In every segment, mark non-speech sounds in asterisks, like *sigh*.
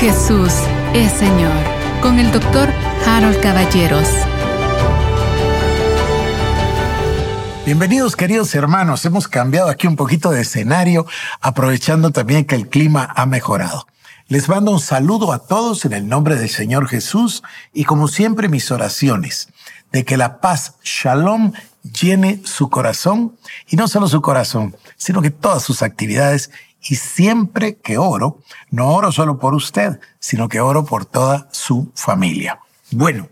Jesús es Señor con el doctor Harold Caballeros. Bienvenidos queridos hermanos, hemos cambiado aquí un poquito de escenario, aprovechando también que el clima ha mejorado. Les mando un saludo a todos en el nombre del Señor Jesús y como siempre mis oraciones de que la paz, shalom, llene su corazón y no solo su corazón, sino que todas sus actividades y siempre que oro, no oro solo por usted, sino que oro por toda su familia. Bueno,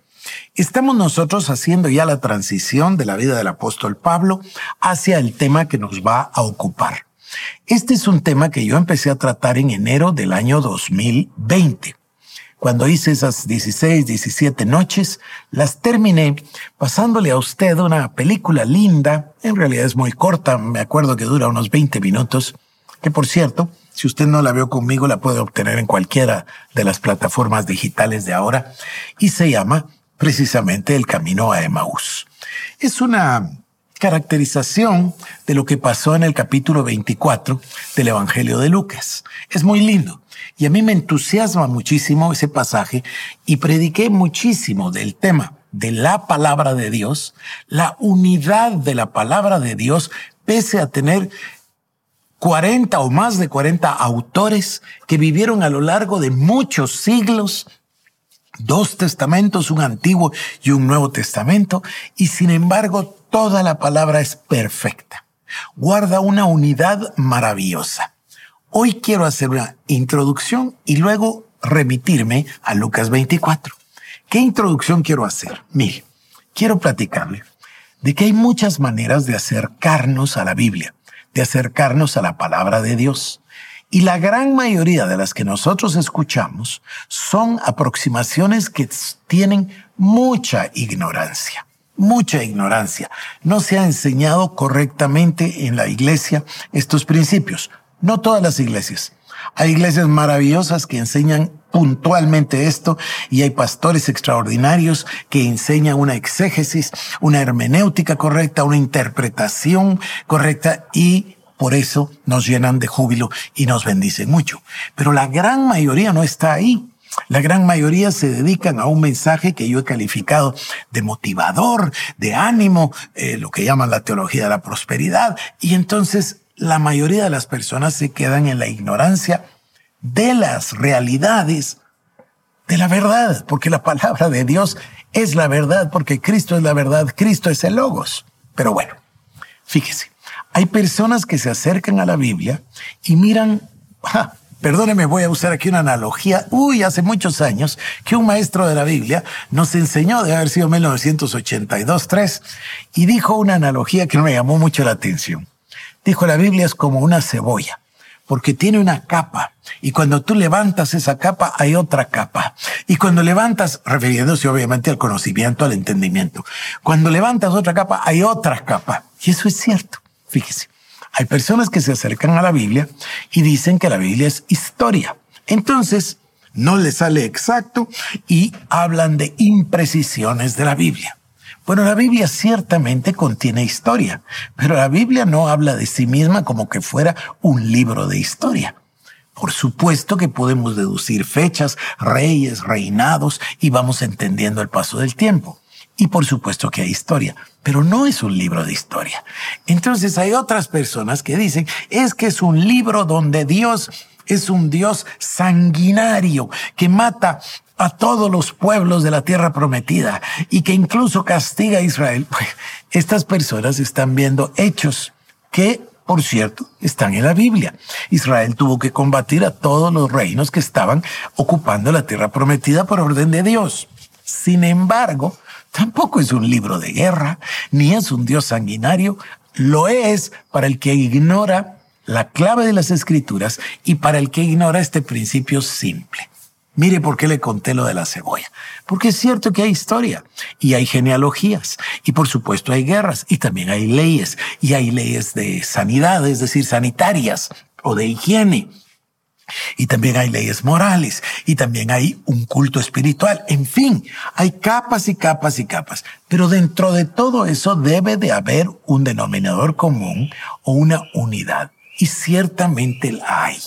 estamos nosotros haciendo ya la transición de la vida del apóstol Pablo hacia el tema que nos va a ocupar. Este es un tema que yo empecé a tratar en enero del año 2020. Cuando hice esas 16, 17 noches, las terminé pasándole a usted una película linda, en realidad es muy corta, me acuerdo que dura unos 20 minutos, que por cierto, si usted no la vio conmigo, la puede obtener en cualquiera de las plataformas digitales de ahora, y se llama precisamente El Camino a Emaús. Es una caracterización de lo que pasó en el capítulo 24 del Evangelio de Lucas. Es muy lindo. Y a mí me entusiasma muchísimo ese pasaje y prediqué muchísimo del tema de la palabra de Dios, la unidad de la palabra de Dios, pese a tener 40 o más de 40 autores que vivieron a lo largo de muchos siglos, dos testamentos, un antiguo y un nuevo testamento, y sin embargo toda la palabra es perfecta. Guarda una unidad maravillosa. Hoy quiero hacer una introducción y luego remitirme a Lucas 24. ¿Qué introducción quiero hacer? Mire, quiero platicarle de que hay muchas maneras de acercarnos a la Biblia de acercarnos a la palabra de Dios. Y la gran mayoría de las que nosotros escuchamos son aproximaciones que tienen mucha ignorancia, mucha ignorancia. No se ha enseñado correctamente en la iglesia estos principios. No todas las iglesias. Hay iglesias maravillosas que enseñan puntualmente esto y hay pastores extraordinarios que enseñan una exégesis, una hermenéutica correcta, una interpretación correcta y por eso nos llenan de júbilo y nos bendicen mucho. Pero la gran mayoría no está ahí. La gran mayoría se dedican a un mensaje que yo he calificado de motivador, de ánimo, eh, lo que llaman la teología de la prosperidad. Y entonces la mayoría de las personas se quedan en la ignorancia de las realidades de la verdad, porque la palabra de Dios es la verdad, porque Cristo es la verdad, Cristo es el logos. Pero bueno, fíjese, hay personas que se acercan a la Biblia y miran, perdóneme, voy a usar aquí una analogía, uy, hace muchos años que un maestro de la Biblia nos enseñó, de haber sido 1982-3, y dijo una analogía que me llamó mucho la atención. Dijo, la Biblia es como una cebolla porque tiene una capa. Y cuando tú levantas esa capa, hay otra capa. Y cuando levantas, refiriéndose obviamente al conocimiento, al entendimiento, cuando levantas otra capa, hay otra capa. Y eso es cierto. Fíjese, hay personas que se acercan a la Biblia y dicen que la Biblia es historia. Entonces, no les sale exacto y hablan de imprecisiones de la Biblia. Bueno, la Biblia ciertamente contiene historia, pero la Biblia no habla de sí misma como que fuera un libro de historia. Por supuesto que podemos deducir fechas, reyes, reinados y vamos entendiendo el paso del tiempo. Y por supuesto que hay historia, pero no es un libro de historia. Entonces hay otras personas que dicen, es que es un libro donde Dios es un Dios sanguinario que mata a todos los pueblos de la tierra prometida y que incluso castiga a Israel. Estas personas están viendo hechos que, por cierto, están en la Biblia. Israel tuvo que combatir a todos los reinos que estaban ocupando la tierra prometida por orden de Dios. Sin embargo, tampoco es un libro de guerra, ni es un Dios sanguinario, lo es para el que ignora la clave de las escrituras y para el que ignora este principio simple. Mire por qué le conté lo de la cebolla. Porque es cierto que hay historia y hay genealogías y por supuesto hay guerras y también hay leyes y hay leyes de sanidad, es decir, sanitarias o de higiene. Y también hay leyes morales y también hay un culto espiritual. En fin, hay capas y capas y capas. Pero dentro de todo eso debe de haber un denominador común o una unidad. Y ciertamente la hay.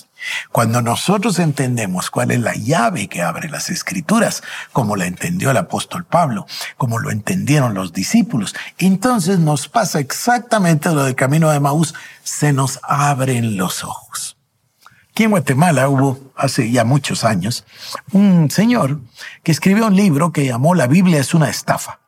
Cuando nosotros entendemos cuál es la llave que abre las escrituras, como la entendió el apóstol Pablo, como lo entendieron los discípulos, entonces nos pasa exactamente lo del camino de Maús, se nos abren los ojos. Aquí en Guatemala hubo, hace ya muchos años, un señor que escribió un libro que llamó La Biblia es una estafa.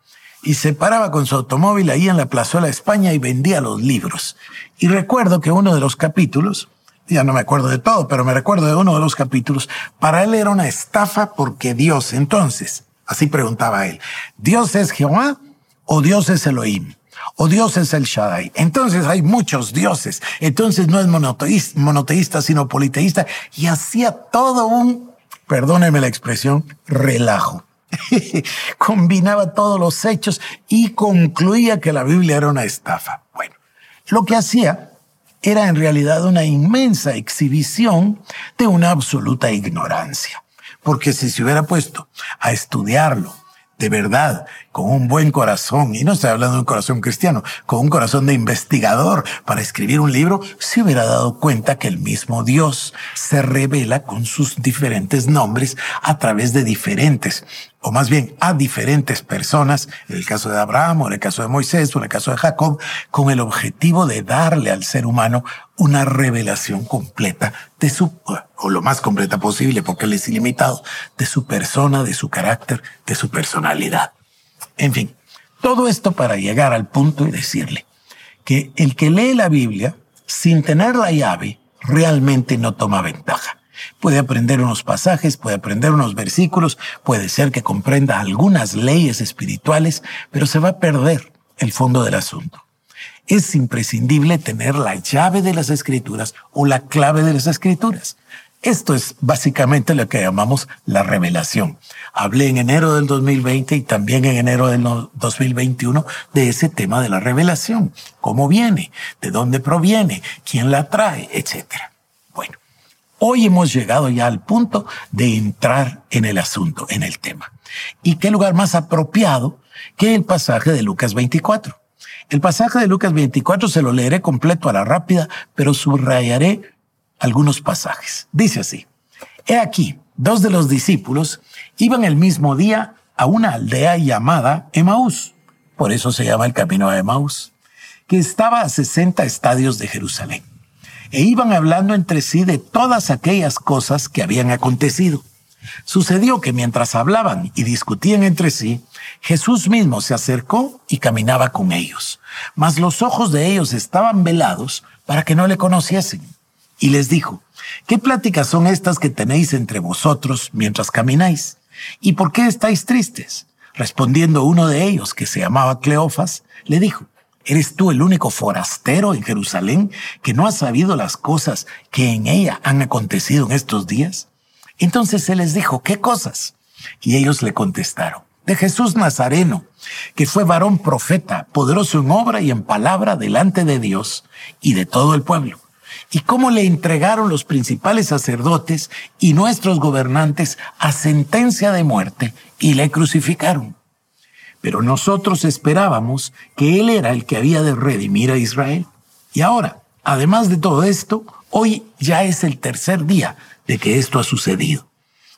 Y se paraba con su automóvil ahí en la plazuela de España y vendía los libros. Y recuerdo que uno de los capítulos, ya no me acuerdo de todo, pero me recuerdo de uno de los capítulos, para él era una estafa porque Dios, entonces, así preguntaba él, ¿Dios es Jehová o Dios es Elohim? ¿O Dios es el Shaddai? Entonces hay muchos dioses. Entonces no es monoteísta, monoteísta sino politeísta. Y hacía todo un, perdóneme la expresión, relajo. *laughs* Combinaba todos los hechos y concluía que la Biblia era una estafa. Bueno, lo que hacía era en realidad una inmensa exhibición de una absoluta ignorancia. Porque si se hubiera puesto a estudiarlo de verdad, con un buen corazón, y no estoy hablando de un corazón cristiano, con un corazón de investigador para escribir un libro, se hubiera dado cuenta que el mismo Dios se revela con sus diferentes nombres a través de diferentes o más bien a diferentes personas, en el caso de Abraham, o en el caso de Moisés, o en el caso de Jacob, con el objetivo de darle al ser humano una revelación completa de su, o lo más completa posible, porque él es ilimitado, de su persona, de su carácter, de su personalidad. En fin, todo esto para llegar al punto y decirle que el que lee la Biblia sin tener la llave realmente no toma ventaja. Puede aprender unos pasajes, puede aprender unos versículos, puede ser que comprenda algunas leyes espirituales, pero se va a perder el fondo del asunto. Es imprescindible tener la llave de las escrituras o la clave de las escrituras. Esto es básicamente lo que llamamos la revelación. Hablé en enero del 2020 y también en enero del 2021 de ese tema de la revelación. ¿Cómo viene? ¿De dónde proviene? ¿Quién la trae? Etcétera. Hoy hemos llegado ya al punto de entrar en el asunto, en el tema. ¿Y qué lugar más apropiado que el pasaje de Lucas 24? El pasaje de Lucas 24 se lo leeré completo a la rápida, pero subrayaré algunos pasajes. Dice así, He aquí, dos de los discípulos iban el mismo día a una aldea llamada Emaús, por eso se llama el camino a Emaús, que estaba a 60 estadios de Jerusalén e iban hablando entre sí de todas aquellas cosas que habían acontecido. Sucedió que mientras hablaban y discutían entre sí, Jesús mismo se acercó y caminaba con ellos, mas los ojos de ellos estaban velados para que no le conociesen. Y les dijo, ¿qué pláticas son estas que tenéis entre vosotros mientras camináis? ¿Y por qué estáis tristes? Respondiendo uno de ellos, que se llamaba Cleofas, le dijo, ¿Eres tú el único forastero en Jerusalén que no ha sabido las cosas que en ella han acontecido en estos días? Entonces él les dijo, ¿qué cosas? Y ellos le contestaron, de Jesús Nazareno, que fue varón profeta, poderoso en obra y en palabra delante de Dios y de todo el pueblo. Y cómo le entregaron los principales sacerdotes y nuestros gobernantes a sentencia de muerte y le crucificaron pero nosotros esperábamos que Él era el que había de redimir a Israel. Y ahora, además de todo esto, hoy ya es el tercer día de que esto ha sucedido.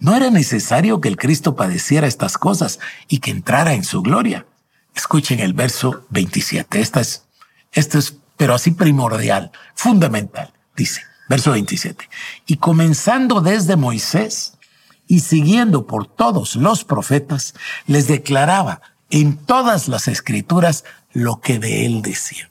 ¿No era necesario que el Cristo padeciera estas cosas y que entrara en su gloria? Escuchen el verso 27. Esta es, esto es, pero así primordial, fundamental. Dice, verso 27. Y comenzando desde Moisés y siguiendo por todos los profetas, les declaraba en todas las escrituras lo que de él decía.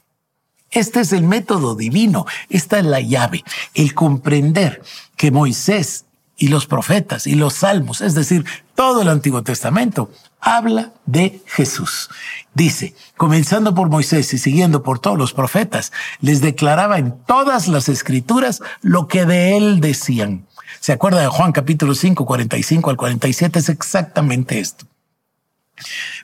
Este es el método divino, esta es la llave, el comprender que Moisés y los profetas y los salmos, es decir, todo el Antiguo Testamento, habla de Jesús. Dice, comenzando por Moisés y siguiendo por todos los profetas, les declaraba en todas las escrituras lo que de él decían. ¿Se acuerda de Juan capítulo 5, 45 al 47? Es exactamente esto.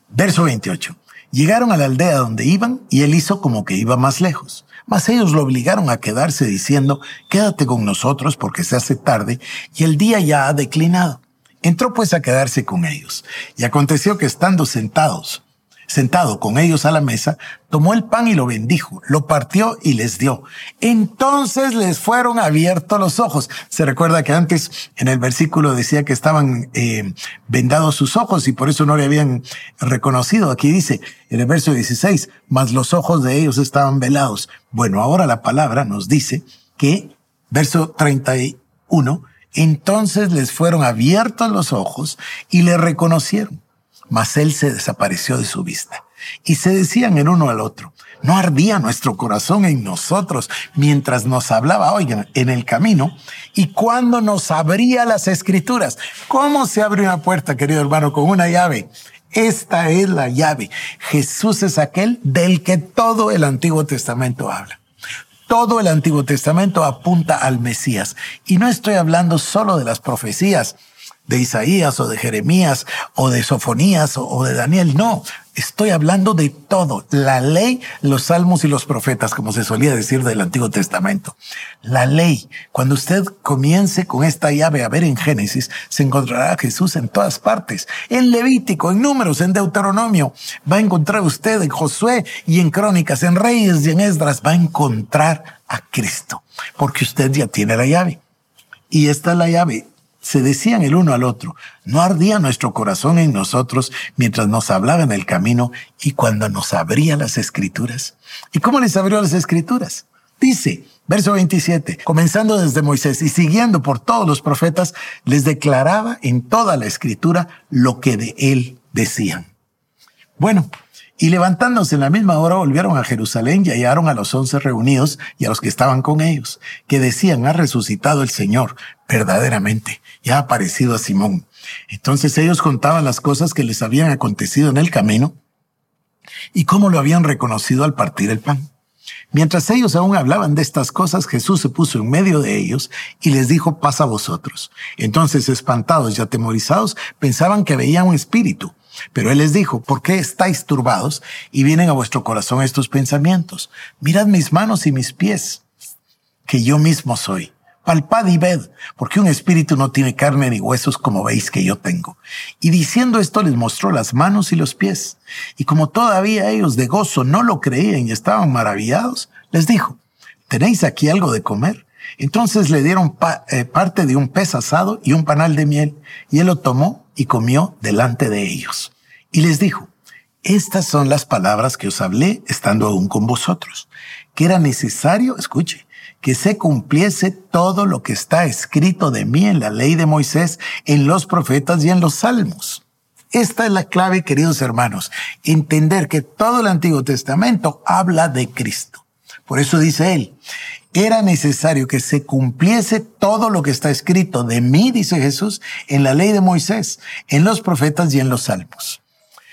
Verso 28. Llegaron a la aldea donde iban y él hizo como que iba más lejos. Mas ellos lo obligaron a quedarse diciendo, quédate con nosotros porque se hace tarde y el día ya ha declinado. Entró pues a quedarse con ellos. Y aconteció que estando sentados sentado con ellos a la mesa, tomó el pan y lo bendijo, lo partió y les dio. Entonces les fueron abiertos los ojos. Se recuerda que antes en el versículo decía que estaban eh, vendados sus ojos y por eso no le habían reconocido. Aquí dice en el verso 16, mas los ojos de ellos estaban velados. Bueno, ahora la palabra nos dice que, verso 31, entonces les fueron abiertos los ojos y le reconocieron mas él se desapareció de su vista. Y se decían el uno al otro, no ardía nuestro corazón en nosotros mientras nos hablaba, oigan, en el camino, y cuando nos abría las escrituras. ¿Cómo se abre una puerta, querido hermano, con una llave? Esta es la llave. Jesús es aquel del que todo el Antiguo Testamento habla. Todo el Antiguo Testamento apunta al Mesías. Y no estoy hablando solo de las profecías de Isaías o de Jeremías o de Sofonías o, de Daniel. No, estoy hablando de todo. La ley, los salmos y los profetas, como se solía decir del Antiguo Testamento. La ley. Cuando usted comience con esta llave a ver en Génesis, se encontrará a Jesús en todas partes. En Levítico, en Números, en Deuteronomio. Va a encontrar usted en Josué y en Crónicas, en Reyes y en Esdras. Va a encontrar a Cristo. Porque usted ya tiene la llave. Y esta es la llave se decían el uno al otro, no ardía nuestro corazón en nosotros mientras nos hablaba en el camino y cuando nos abría las escrituras. ¿Y cómo les abrió las escrituras? Dice, verso 27, comenzando desde Moisés y siguiendo por todos los profetas, les declaraba en toda la escritura lo que de él decían. Bueno, y levantándose en la misma hora volvieron a Jerusalén y hallaron a los once reunidos y a los que estaban con ellos, que decían, ha resucitado el Señor verdaderamente, y ha aparecido a Simón. Entonces ellos contaban las cosas que les habían acontecido en el camino y cómo lo habían reconocido al partir el pan. Mientras ellos aún hablaban de estas cosas, Jesús se puso en medio de ellos y les dijo, pasa a vosotros. Entonces, espantados y atemorizados, pensaban que veían un espíritu. Pero él les dijo, ¿por qué estáis turbados y vienen a vuestro corazón estos pensamientos? Mirad mis manos y mis pies, que yo mismo soy. Palpad y ved, porque un espíritu no tiene carne ni huesos como veis que yo tengo. Y diciendo esto les mostró las manos y los pies. Y como todavía ellos de gozo no lo creían y estaban maravillados, les dijo, ¿tenéis aquí algo de comer? Entonces le dieron eh, parte de un pez asado y un panal de miel, y él lo tomó y comió delante de ellos. Y les dijo, estas son las palabras que os hablé estando aún con vosotros, que era necesario, escuche, que se cumpliese todo lo que está escrito de mí en la ley de Moisés, en los profetas y en los salmos. Esta es la clave, queridos hermanos, entender que todo el Antiguo Testamento habla de Cristo. Por eso dice él, era necesario que se cumpliese todo lo que está escrito de mí, dice Jesús, en la ley de Moisés, en los profetas y en los salmos.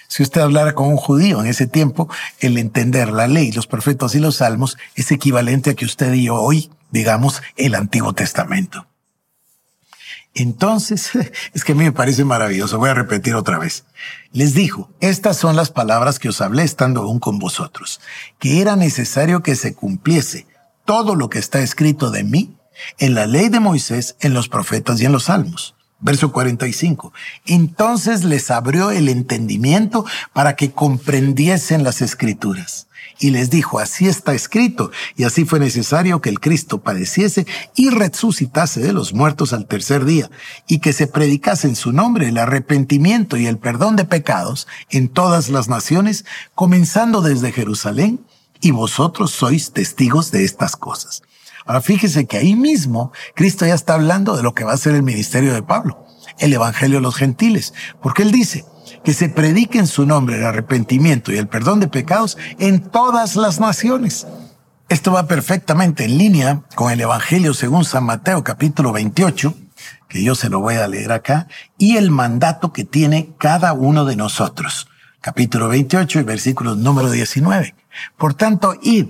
Si usted hablara con un judío en ese tiempo, el entender la ley, los profetas y los salmos es equivalente a que usted y yo hoy digamos el Antiguo Testamento. Entonces, *laughs* es que a mí me parece maravilloso. Voy a repetir otra vez. Les dijo, estas son las palabras que os hablé estando aún con vosotros, que era necesario que se cumpliese todo lo que está escrito de mí en la ley de Moisés, en los profetas y en los salmos. Verso 45. Entonces les abrió el entendimiento para que comprendiesen las escrituras. Y les dijo, así está escrito, y así fue necesario que el Cristo padeciese y resucitase de los muertos al tercer día, y que se predicase en su nombre el arrepentimiento y el perdón de pecados en todas las naciones, comenzando desde Jerusalén y vosotros sois testigos de estas cosas. Ahora fíjese que ahí mismo Cristo ya está hablando de lo que va a ser el ministerio de Pablo, el Evangelio de los gentiles, porque él dice que se predique en su nombre el arrepentimiento y el perdón de pecados en todas las naciones. Esto va perfectamente en línea con el Evangelio según San Mateo capítulo 28, que yo se lo voy a leer acá, y el mandato que tiene cada uno de nosotros. Capítulo 28 y versículos número 19. Por tanto, id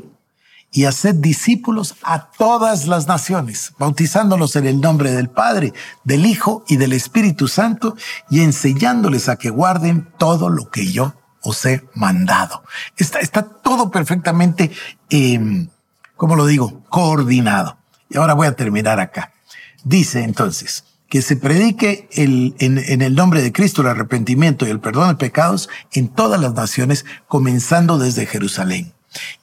y haced discípulos a todas las naciones, bautizándolos en el nombre del Padre, del Hijo y del Espíritu Santo, y enseñándoles a que guarden todo lo que yo os he mandado. Está, todo perfectamente, eh, ¿cómo lo digo? Coordinado. Y ahora voy a terminar acá. Dice entonces, que se predique el, en, en, el nombre de Cristo el arrepentimiento y el perdón de pecados en todas las naciones, comenzando desde Jerusalén.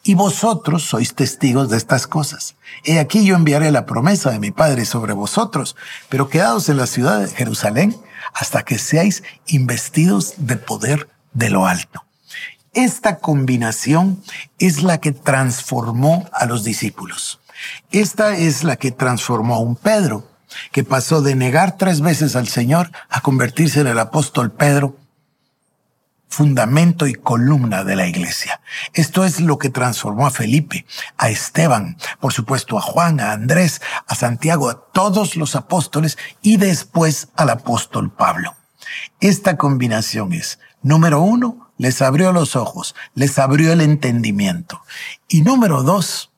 Y vosotros sois testigos de estas cosas. He aquí yo enviaré la promesa de mi Padre sobre vosotros, pero quedaos en la ciudad de Jerusalén hasta que seáis investidos de poder de lo alto. Esta combinación es la que transformó a los discípulos. Esta es la que transformó a un Pedro, que pasó de negar tres veces al Señor a convertirse en el apóstol Pedro, fundamento y columna de la iglesia. Esto es lo que transformó a Felipe, a Esteban, por supuesto a Juan, a Andrés, a Santiago, a todos los apóstoles y después al apóstol Pablo. Esta combinación es, número uno, les abrió los ojos, les abrió el entendimiento. Y número dos,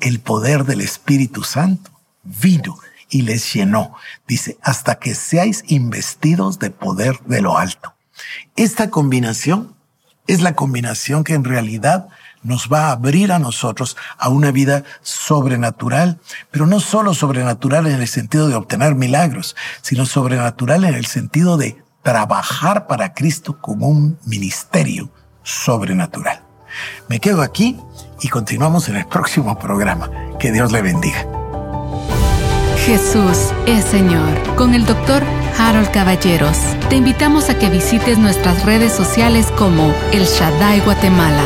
el poder del Espíritu Santo vino y les llenó. Dice, hasta que seáis investidos de poder de lo alto. Esta combinación es la combinación que en realidad nos va a abrir a nosotros a una vida sobrenatural, pero no solo sobrenatural en el sentido de obtener milagros, sino sobrenatural en el sentido de trabajar para Cristo como un ministerio sobrenatural. Me quedo aquí y continuamos en el próximo programa. Que Dios le bendiga. Jesús es Señor. Con el doctor Harold Caballeros. Te invitamos a que visites nuestras redes sociales como El Shaddai Guatemala